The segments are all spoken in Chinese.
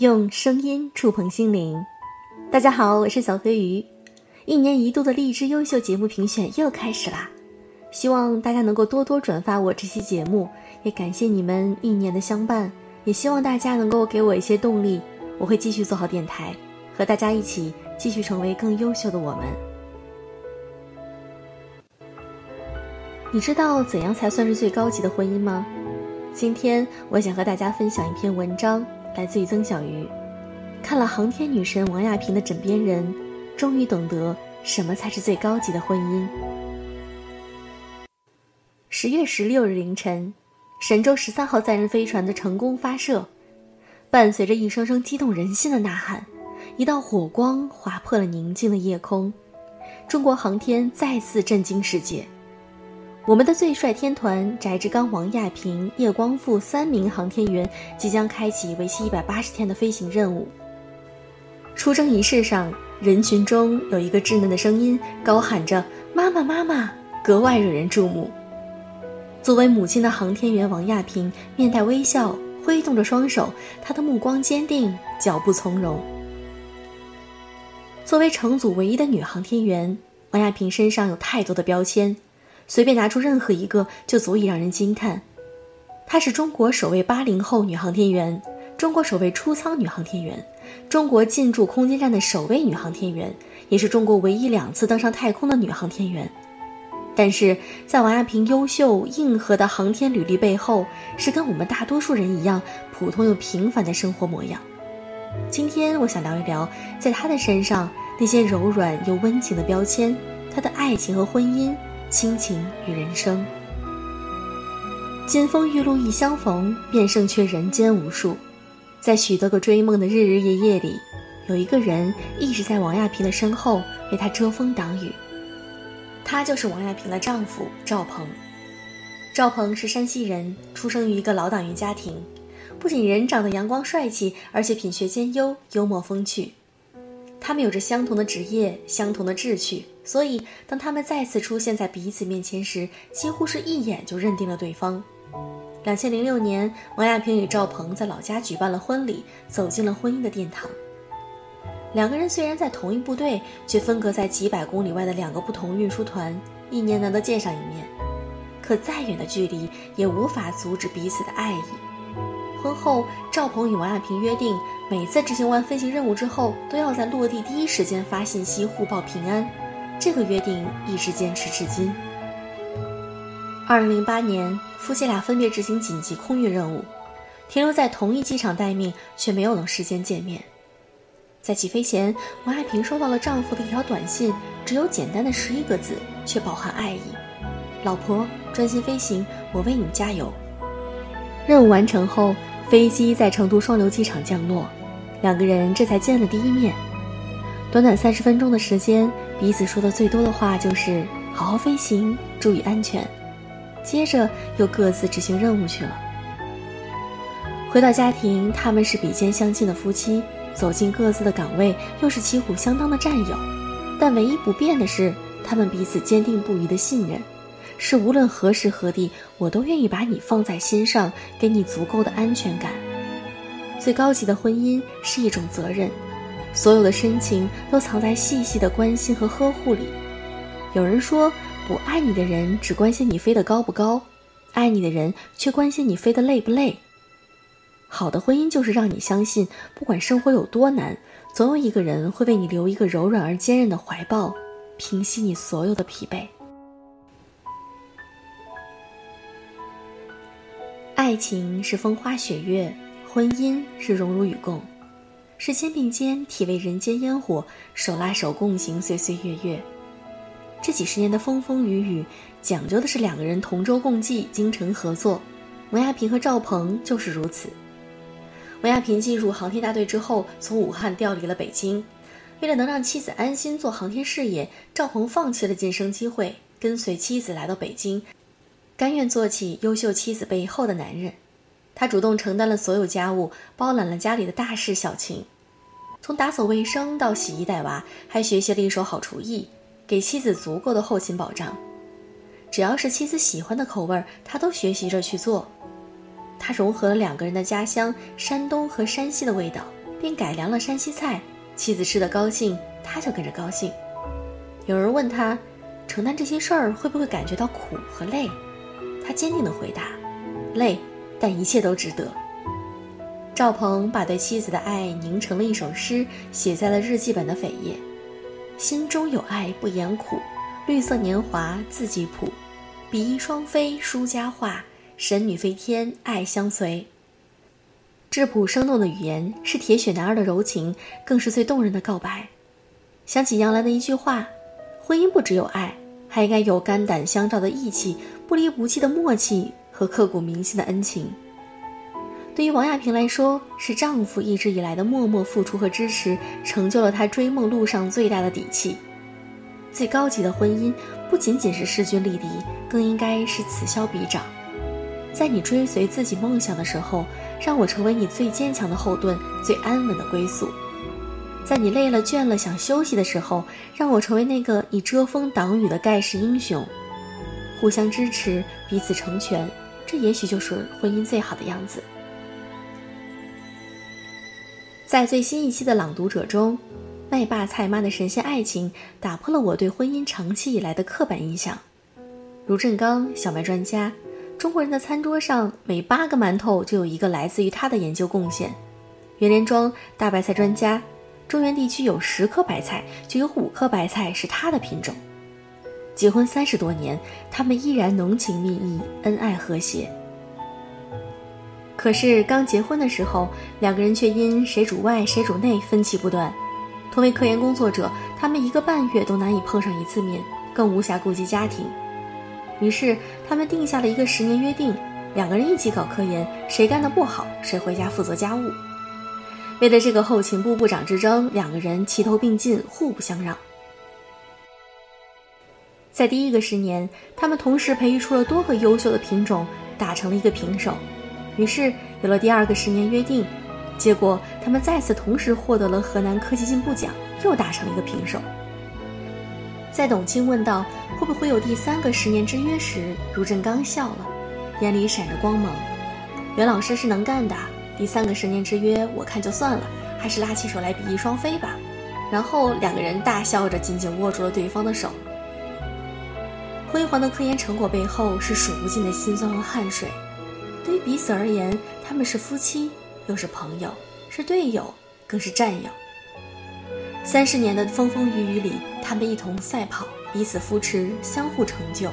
用声音触碰心灵。大家好，我是小飞鱼。一年一度的荔枝优秀节目评选又开始啦，希望大家能够多多转发我这期节目，也感谢你们一年的相伴，也希望大家能够给我一些动力，我会继续做好电台，和大家一起继续成为更优秀的我们。你知道怎样才算是最高级的婚姻吗？今天我想和大家分享一篇文章。来自于曾小鱼，看了航天女神王亚平的枕边人，终于懂得什么才是最高级的婚姻。十月十六日凌晨，神舟十三号载人飞船的成功发射，伴随着一声声激动人心的呐喊，一道火光划破了宁静的夜空，中国航天再次震惊世界。我们的最帅天团翟志刚、王亚平、叶光富三名航天员即将开启为期一百八十天的飞行任务。出征仪式上，人群中有一个稚嫩的声音高喊着“妈妈，妈妈”，格外惹人注目。作为母亲的航天员王亚平面带微笑，挥动着双手，她的目光坚定，脚步从容。作为乘组唯一的女航天员，王亚平身上有太多的标签。随便拿出任何一个就足以让人惊叹。她是中国首位八零后女航天员，中国首位出舱女航天员，中国进驻空间站的首位女航天员，也是中国唯一两次登上太空的女航天员。但是在王亚平优秀硬核的航天履历背后，是跟我们大多数人一样普通又平凡的生活模样。今天我想聊一聊，在她的身上那些柔软又温情的标签，她的爱情和婚姻。亲情与人生，金风玉露一相逢，便胜却人间无数。在许多个追梦的日日夜夜里，有一个人一直在王亚平的身后为她遮风挡雨。他就是王亚平的丈夫赵鹏。赵鹏是山西人，出生于一个老党员家庭，不仅人长得阳光帅气，而且品学兼优，幽默风趣。他们有着相同的职业，相同的志趣。所以，当他们再次出现在彼此面前时，几乎是一眼就认定了对方。两千零六年，王亚平与赵鹏在老家举办了婚礼，走进了婚姻的殿堂。两个人虽然在同一部队，却分隔在几百公里外的两个不同运输团，一年难得见上一面。可再远的距离，也无法阻止彼此的爱意。婚后，赵鹏与王亚平约定，每次执行完飞行任务之后，都要在落地第一时间发信息互报平安。这个约定一直坚持至今。二零零八年，夫妻俩分别执行紧急空运任务，停留在同一机场待命，却没有能事先见面。在起飞前，王爱萍收到了丈夫的一条短信，只有简单的十一个字，却饱含爱意：“老婆，专心飞行，我为你加油。”任务完成后，飞机在成都双流机场降落，两个人这才见了第一面。短短三十分钟的时间。彼此说的最多的话就是“好好飞行，注意安全”，接着又各自执行任务去了。回到家庭，他们是比肩相亲的夫妻，走进各自的岗位，又是旗鼓相当的战友。但唯一不变的是，他们彼此坚定不移的信任，是无论何时何地，我都愿意把你放在心上，给你足够的安全感。最高级的婚姻是一种责任。所有的深情都藏在细细的关心和呵护里。有人说，不爱你的人只关心你飞得高不高，爱你的人却关心你飞得累不累。好的婚姻就是让你相信，不管生活有多难，总有一个人会为你留一个柔软而坚韧的怀抱，平息你所有的疲惫。爱情是风花雪月，婚姻是荣辱与共。是肩并肩，体味人间烟火；手拉手共行岁岁月月。这几十年的风风雨雨，讲究的是两个人同舟共济、精诚合作。文亚平和赵鹏就是如此。文亚平进入航天大队之后，从武汉调离了北京。为了能让妻子安心做航天事业，赵鹏放弃了晋升机会，跟随妻子来到北京，甘愿做起优秀妻子背后的男人。他主动承担了所有家务，包揽了家里的大事小情，从打扫卫生到洗衣带娃，还学习了一手好厨艺，给妻子足够的后勤保障。只要是妻子喜欢的口味，他都学习着去做。他融合了两个人的家乡山东和山西的味道，并改良了山西菜，妻子吃得高兴，他就跟着高兴。有人问他，承担这些事儿会不会感觉到苦和累？他坚定地回答：累，但一切都值得。赵鹏把对妻子的爱凝成了一首诗，写在了日记本的扉页。心中有爱不言苦，绿色年华自己谱，比翼双飞书佳话，神女飞天爱相随。质朴生动的语言是铁血男儿的柔情，更是最动人的告白。想起杨澜的一句话：“婚姻不只有爱，还应该有肝胆相照的义气、不离不弃的默契和刻骨铭心的恩情。”对于王亚平来说，是丈夫一直以来的默默付出和支持，成就了她追梦路上最大的底气。最高级的婚姻，不仅仅是势均力敌，更应该是此消彼长。在你追随自己梦想的时候，让我成为你最坚强的后盾，最安稳的归宿；在你累了倦了想休息的时候，让我成为那个你遮风挡雨的盖世英雄。互相支持，彼此成全，这也许就是婚姻最好的样子。在最新一期的《朗读者》中，麦爸菜妈的神仙爱情打破了我对婚姻长期以来的刻板印象。卢振刚，小麦专家，中国人的餐桌上每八个馒头就有一个来自于他的研究贡献。袁连庄，大白菜专家，中原地区有十颗白菜，就有五颗白菜是他的品种。结婚三十多年，他们依然浓情蜜意，恩爱和谐。可是刚结婚的时候，两个人却因谁主外谁主内分歧不断。同为科研工作者，他们一个半月都难以碰上一次面，更无暇顾及家庭。于是他们定下了一个十年约定：两个人一起搞科研，谁干得不好，谁回家负责家务。为了这个后勤部部长之争，两个人齐头并进，互不相让。在第一个十年，他们同时培育出了多个优秀的品种，打成了一个平手。于是有了第二个十年约定，结果他们再次同时获得了河南科技进步奖，又打成了一个平手。在董卿问到会不会有第三个十年之约时，卢振刚笑了，眼里闪着光芒。袁老师是能干的，第三个十年之约我看就算了，还是拉起手来比翼双飞吧。然后两个人大笑着紧紧握住了对方的手。辉煌的科研成果背后是数不尽的辛酸和汗水。对于彼此而言，他们是夫妻，又是朋友，是队友，更是战友。三十年的风风雨雨里，他们一同赛跑，彼此扶持，相互成就。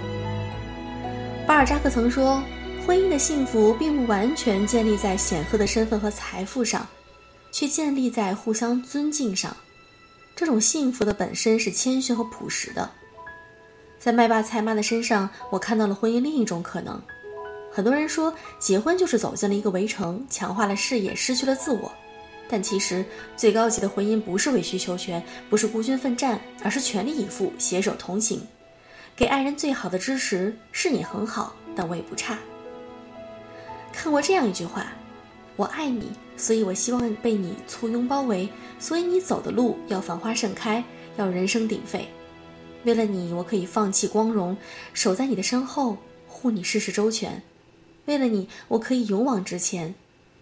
巴尔扎克曾说：“婚姻的幸福并不完全建立在显赫的身份和财富上，却建立在互相尊敬上。这种幸福的本身是谦逊和朴实的。”在麦爸菜妈的身上，我看到了婚姻另一种可能。很多人说，结婚就是走进了一个围城，强化了事业，失去了自我。但其实，最高级的婚姻不是委曲求全，不是孤军奋战，而是全力以赴，携手同行。给爱人最好的支持，是你很好，但我也不差。看过这样一句话：“我爱你，所以我希望被你簇拥包围，所以你走的路要繁花盛开，要人声鼎沸。为了你，我可以放弃光荣，守在你的身后，护你事事周全。”为了你，我可以勇往直前，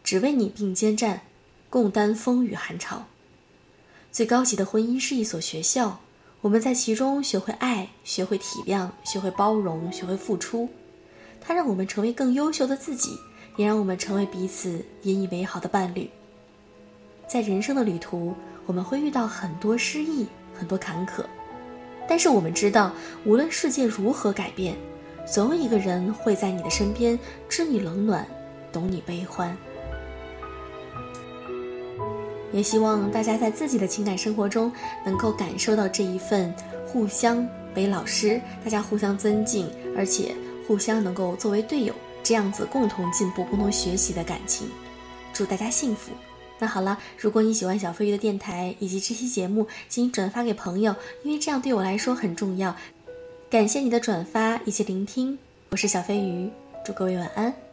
只为你并肩战，共担风雨寒潮。最高级的婚姻是一所学校，我们在其中学会爱，学会体谅，学会包容，学会付出。它让我们成为更优秀的自己，也让我们成为彼此引以为豪的伴侣。在人生的旅途，我们会遇到很多失意，很多坎坷，但是我们知道，无论世界如何改变。总有一个人会在你的身边，知你冷暖，懂你悲欢。也希望大家在自己的情感生活中，能够感受到这一份互相为老师，大家互相尊敬，而且互相能够作为队友，这样子共同进步、共同学习的感情。祝大家幸福。那好了，如果你喜欢小飞鱼的电台以及这期节目，请转发给朋友，因为这样对我来说很重要。感谢你的转发以及聆听，我是小飞鱼，祝各位晚安。